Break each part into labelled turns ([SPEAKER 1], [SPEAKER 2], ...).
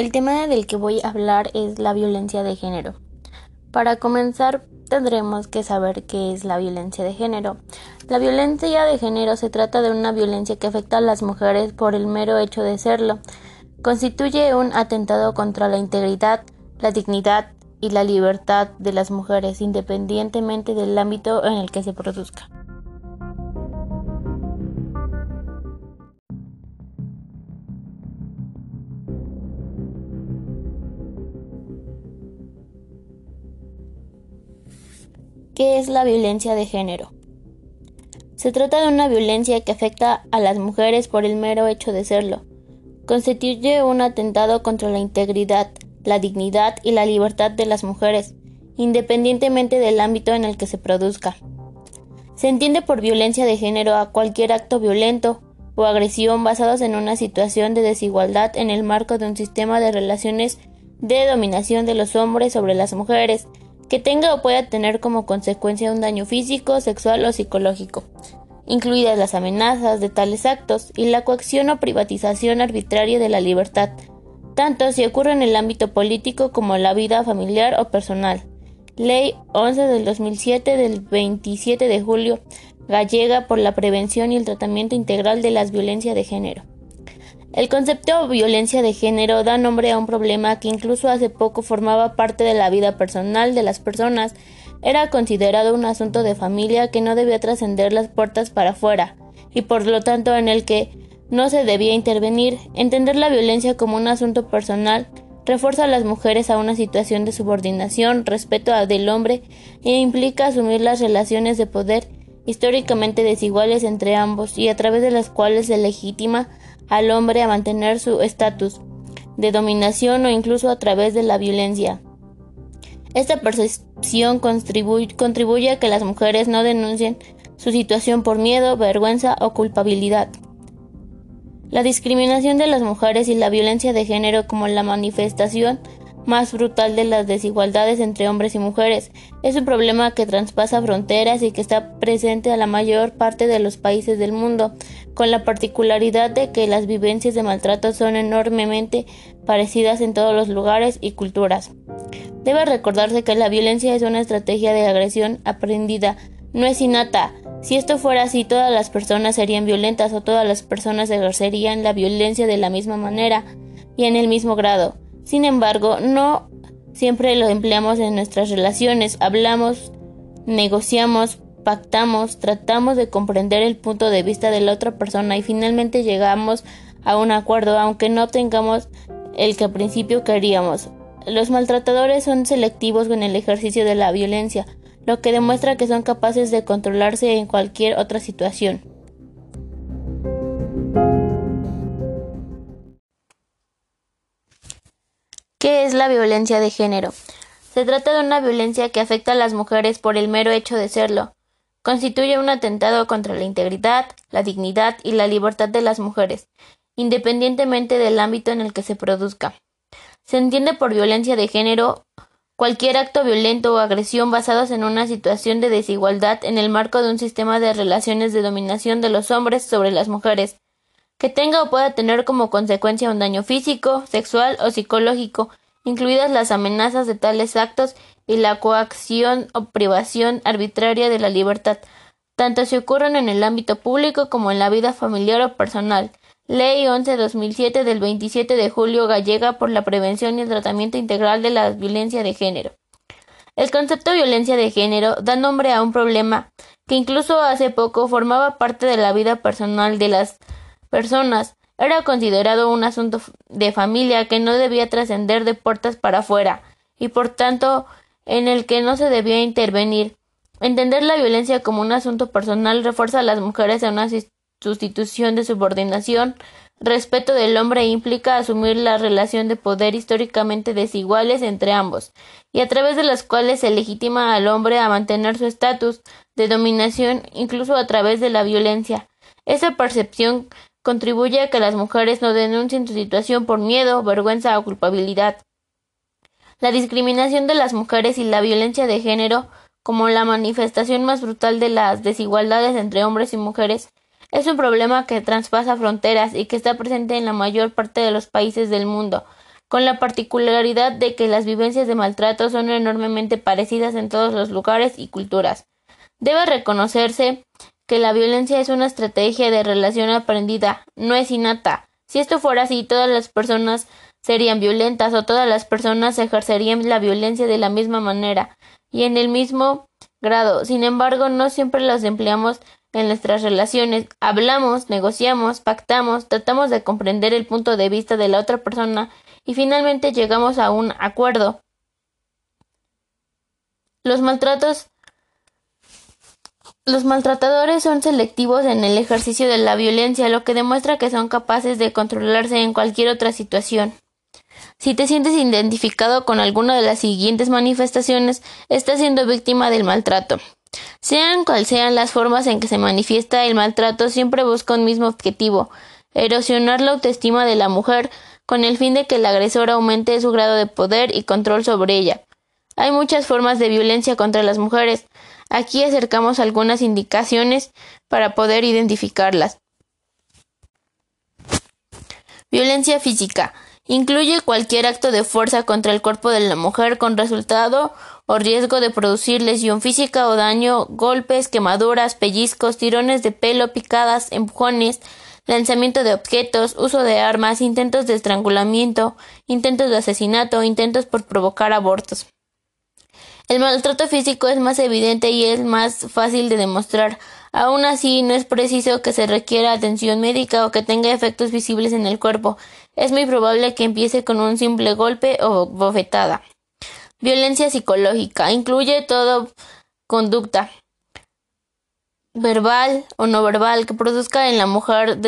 [SPEAKER 1] El tema del que voy a hablar es la violencia de género. Para comenzar, tendremos que saber qué es la violencia de género. La violencia de género se trata de una violencia que afecta a las mujeres por el mero hecho de serlo. Constituye un atentado contra la integridad, la dignidad y la libertad de las mujeres, independientemente del ámbito en el que se produzca. ¿Qué es la violencia de género? Se trata de una violencia que afecta a las mujeres por el mero hecho de serlo. Constituye un atentado contra la integridad, la dignidad y la libertad de las mujeres, independientemente del ámbito en el que se produzca. Se entiende por violencia de género a cualquier acto violento o agresión basados en una situación de desigualdad en el marco de un sistema de relaciones de dominación de los hombres sobre las mujeres, que tenga o pueda tener como consecuencia un daño físico, sexual o psicológico, incluidas las amenazas de tales actos y la coacción o privatización arbitraria de la libertad, tanto si ocurre en el ámbito político como en la vida familiar o personal. Ley 11 del 2007 del 27 de julio gallega por la prevención y el tratamiento integral de las violencias de género. El concepto violencia de género da nombre a un problema que incluso hace poco formaba parte de la vida personal de las personas. Era considerado un asunto de familia que no debía trascender las puertas para afuera, y por lo tanto en el que no se debía intervenir. Entender la violencia como un asunto personal refuerza a las mujeres a una situación de subordinación, respeto del hombre e implica asumir las relaciones de poder históricamente desiguales entre ambos y a través de las cuales se legitima al hombre a mantener su estatus de dominación o incluso a través de la violencia. Esta percepción contribuye, a que las mujeres no denuncien su situación por miedo, vergüenza o culpabilidad. La discriminación de las mujeres y la violencia de género como la manifestación más brutal de las desigualdades entre hombres y mujeres. Es un problema que traspasa fronteras y que está presente a la mayor parte de los países del mundo, con la particularidad de que las vivencias de maltrato son enormemente parecidas en todos los lugares y culturas. Debe recordarse que la violencia es una estrategia de agresión aprendida, no es innata. Si esto fuera así, todas las personas serían violentas o todas las personas ejercerían la violencia de la misma manera y en el mismo grado. Sin embargo, no siempre lo empleamos en nuestras relaciones. Hablamos, negociamos, pactamos, tratamos de comprender el punto de vista de la otra persona y finalmente llegamos a un acuerdo, aunque no obtengamos el que al principio queríamos. Los maltratadores son selectivos con el ejercicio de la violencia, lo que demuestra que son capaces de controlarse en cualquier otra situación. ¿Qué es la violencia de género? Se trata de una violencia que afecta a las mujeres por el mero hecho de serlo. Constituye un atentado contra la integridad, la dignidad y la libertad de las mujeres, independientemente del ámbito en el que se produzca. Se entiende por violencia de género cualquier acto violento o agresión basados en una situación de desigualdad en el marco de un sistema de relaciones de dominación de los hombres sobre las mujeres, que tenga o pueda tener como consecuencia un daño físico, sexual o psicológico, incluidas las amenazas de tales actos y la coacción o privación arbitraria de la libertad, tanto si ocurren en el ámbito público como en la vida familiar o personal. Ley 11-2007 del 27 de julio gallega por la prevención y el tratamiento integral de la violencia de género. El concepto violencia de género da nombre a un problema que incluso hace poco formaba parte de la vida personal de las personas. Era considerado un asunto de familia que no debía trascender de puertas para afuera y por tanto en el que no se debía intervenir. Entender la violencia como un asunto personal refuerza a las mujeres en una sustitución de subordinación, respeto del hombre implica asumir la relación de poder históricamente desiguales entre ambos, y a través de las cuales se legitima al hombre a mantener su estatus de dominación incluso a través de la violencia. Esa percepción contribuye a que las mujeres no denuncien su situación por miedo, vergüenza o culpabilidad. La discriminación de las mujeres y la violencia de género, como la manifestación más brutal de las desigualdades entre hombres y mujeres, es un problema que traspasa fronteras y que está presente en la mayor parte de los países del mundo, con la particularidad de que las vivencias de maltrato son enormemente parecidas en todos los lugares y culturas. Debe reconocerse que la violencia es una estrategia de relación aprendida, no es innata. Si esto fuera así, todas las personas serían violentas o todas las personas ejercerían la violencia de la misma manera y en el mismo grado. Sin embargo, no siempre las empleamos en nuestras relaciones. Hablamos, negociamos, pactamos, tratamos de comprender el punto de vista de la otra persona y finalmente llegamos a un acuerdo. Los maltratos los maltratadores son selectivos en el ejercicio de la violencia, lo que demuestra que son capaces de controlarse en cualquier otra situación. Si te sientes identificado con alguna de las siguientes manifestaciones, estás siendo víctima del maltrato. Sean cual sean las formas en que se manifiesta el maltrato, siempre busca un mismo objetivo, erosionar la autoestima de la mujer, con el fin de que el agresor aumente su grado de poder y control sobre ella. Hay muchas formas de violencia contra las mujeres. Aquí acercamos algunas indicaciones para poder identificarlas. Violencia física. Incluye cualquier acto de fuerza contra el cuerpo de la mujer con resultado o riesgo de producir lesión física o daño, golpes, quemaduras, pellizcos, tirones de pelo, picadas, empujones, lanzamiento de objetos, uso de armas, intentos de estrangulamiento, intentos de asesinato, intentos por provocar abortos. El maltrato físico es más evidente y es más fácil de demostrar. Aún así, no es preciso que se requiera atención médica o que tenga efectos visibles en el cuerpo. Es muy probable que empiece con un simple golpe o bofetada. Violencia psicológica incluye toda conducta verbal o no verbal que produzca en la mujer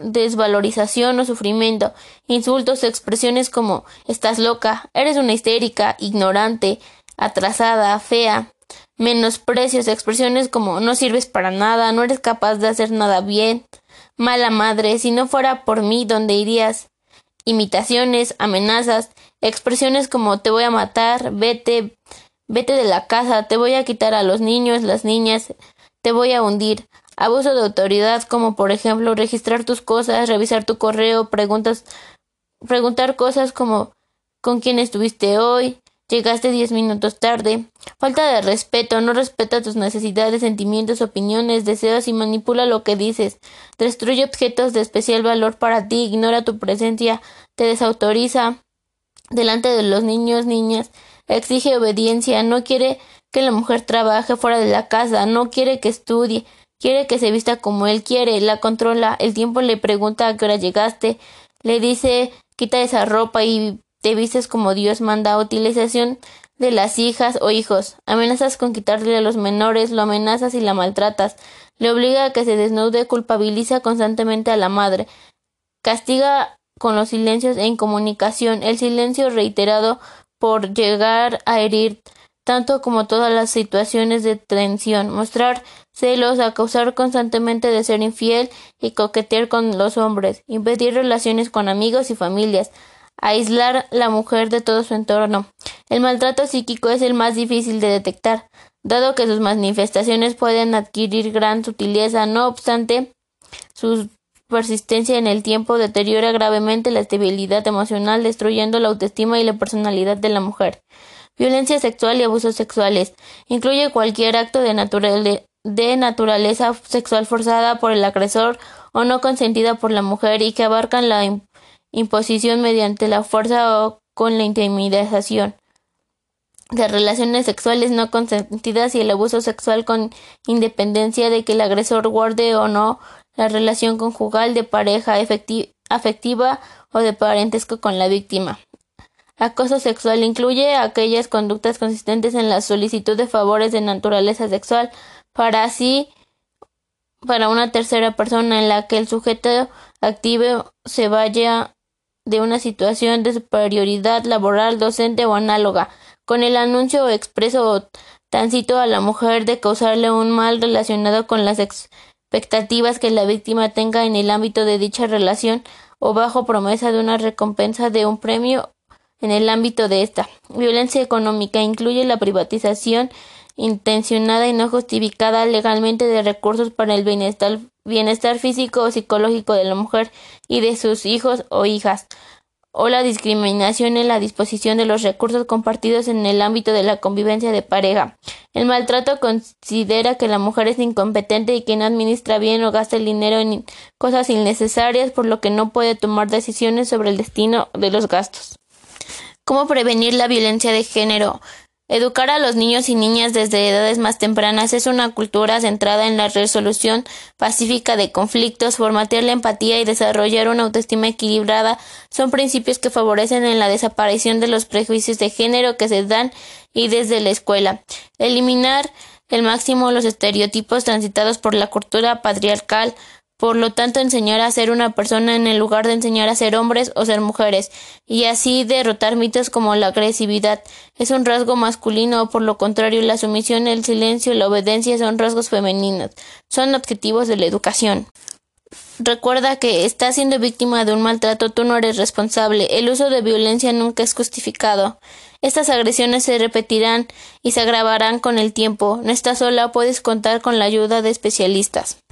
[SPEAKER 1] desvalorización o sufrimiento, insultos, expresiones como estás loca, eres una histérica, ignorante, atrasada, fea, menosprecios, expresiones como no sirves para nada, no eres capaz de hacer nada bien, mala madre, si no fuera por mí, ¿dónde irías? Imitaciones, amenazas, expresiones como te voy a matar, vete, vete de la casa, te voy a quitar a los niños, las niñas, te voy a hundir. Abuso de autoridad como por ejemplo registrar tus cosas, revisar tu correo, preguntas, preguntar cosas como con quién estuviste hoy, Llegaste diez minutos tarde. Falta de respeto, no respeta tus necesidades, sentimientos, opiniones, deseos y manipula lo que dices. Destruye objetos de especial valor para ti, ignora tu presencia, te desautoriza delante de los niños, niñas, exige obediencia, no quiere que la mujer trabaje fuera de la casa, no quiere que estudie, quiere que se vista como él quiere, la controla, el tiempo le pregunta a qué hora llegaste, le dice quita esa ropa y te vistes como Dios manda, utilización de las hijas o hijos, amenazas con quitarle a los menores, lo amenazas y la maltratas, le obliga a que se desnude, culpabiliza constantemente a la madre, castiga con los silencios e incomunicación, el silencio reiterado por llegar a herir tanto como todas las situaciones de tensión, mostrar celos, acusar constantemente de ser infiel y coquetear con los hombres, impedir relaciones con amigos y familias, aislar la mujer de todo su entorno. El maltrato psíquico es el más difícil de detectar, dado que sus manifestaciones pueden adquirir gran sutileza, no obstante, su persistencia en el tiempo deteriora gravemente la estabilidad emocional, destruyendo la autoestima y la personalidad de la mujer. Violencia sexual y abusos sexuales. Incluye cualquier acto de, de naturaleza sexual forzada por el agresor o no consentida por la mujer y que abarcan la imposición mediante la fuerza o con la intimidación de relaciones sexuales no consentidas y el abuso sexual con independencia de que el agresor guarde o no la relación conjugal de pareja afectiva o de parentesco con la víctima. Acoso sexual incluye aquellas conductas consistentes en la solicitud de favores de naturaleza sexual para así para una tercera persona en la que el sujeto activo se vaya de una situación de superioridad laboral, docente o análoga, con el anuncio expreso o tácito a la mujer de causarle un mal relacionado con las expectativas que la víctima tenga en el ámbito de dicha relación o bajo promesa de una recompensa de un premio en el ámbito de esta. Violencia económica incluye la privatización intencionada y no justificada legalmente de recursos para el bienestar, físico o psicológico de la mujer y de sus hijos o hijas, o la discriminación en la disposición de los recursos compartidos en el ámbito de la convivencia de pareja. El maltrato considera que la mujer es incompetente y que no administra bien o gasta el dinero en cosas innecesarias, por lo que no puede tomar decisiones sobre el destino de los gastos. ¿Cómo prevenir la violencia de género? Educar a los niños y niñas desde edades más tempranas es una cultura centrada en la resolución pacífica de conflictos, formatear la empatía y desarrollar una autoestima equilibrada son principios que favorecen en la desaparición de los prejuicios de género que se dan y desde la escuela. Eliminar el máximo los estereotipos transitados por la cultura patriarcal, por lo tanto, enseñar a ser una persona en el lugar de enseñar a ser hombres o ser mujeres, y así derrotar mitos como la agresividad es un rasgo masculino o por lo contrario la sumisión, el silencio y la obediencia son rasgos femeninos, son objetivos de la educación. Recuerda que estás siendo víctima de un maltrato, tú no eres responsable. El uso de violencia nunca es justificado. Estas agresiones se repetirán y se agravarán con el tiempo. No estás sola, puedes contar con la ayuda de especialistas.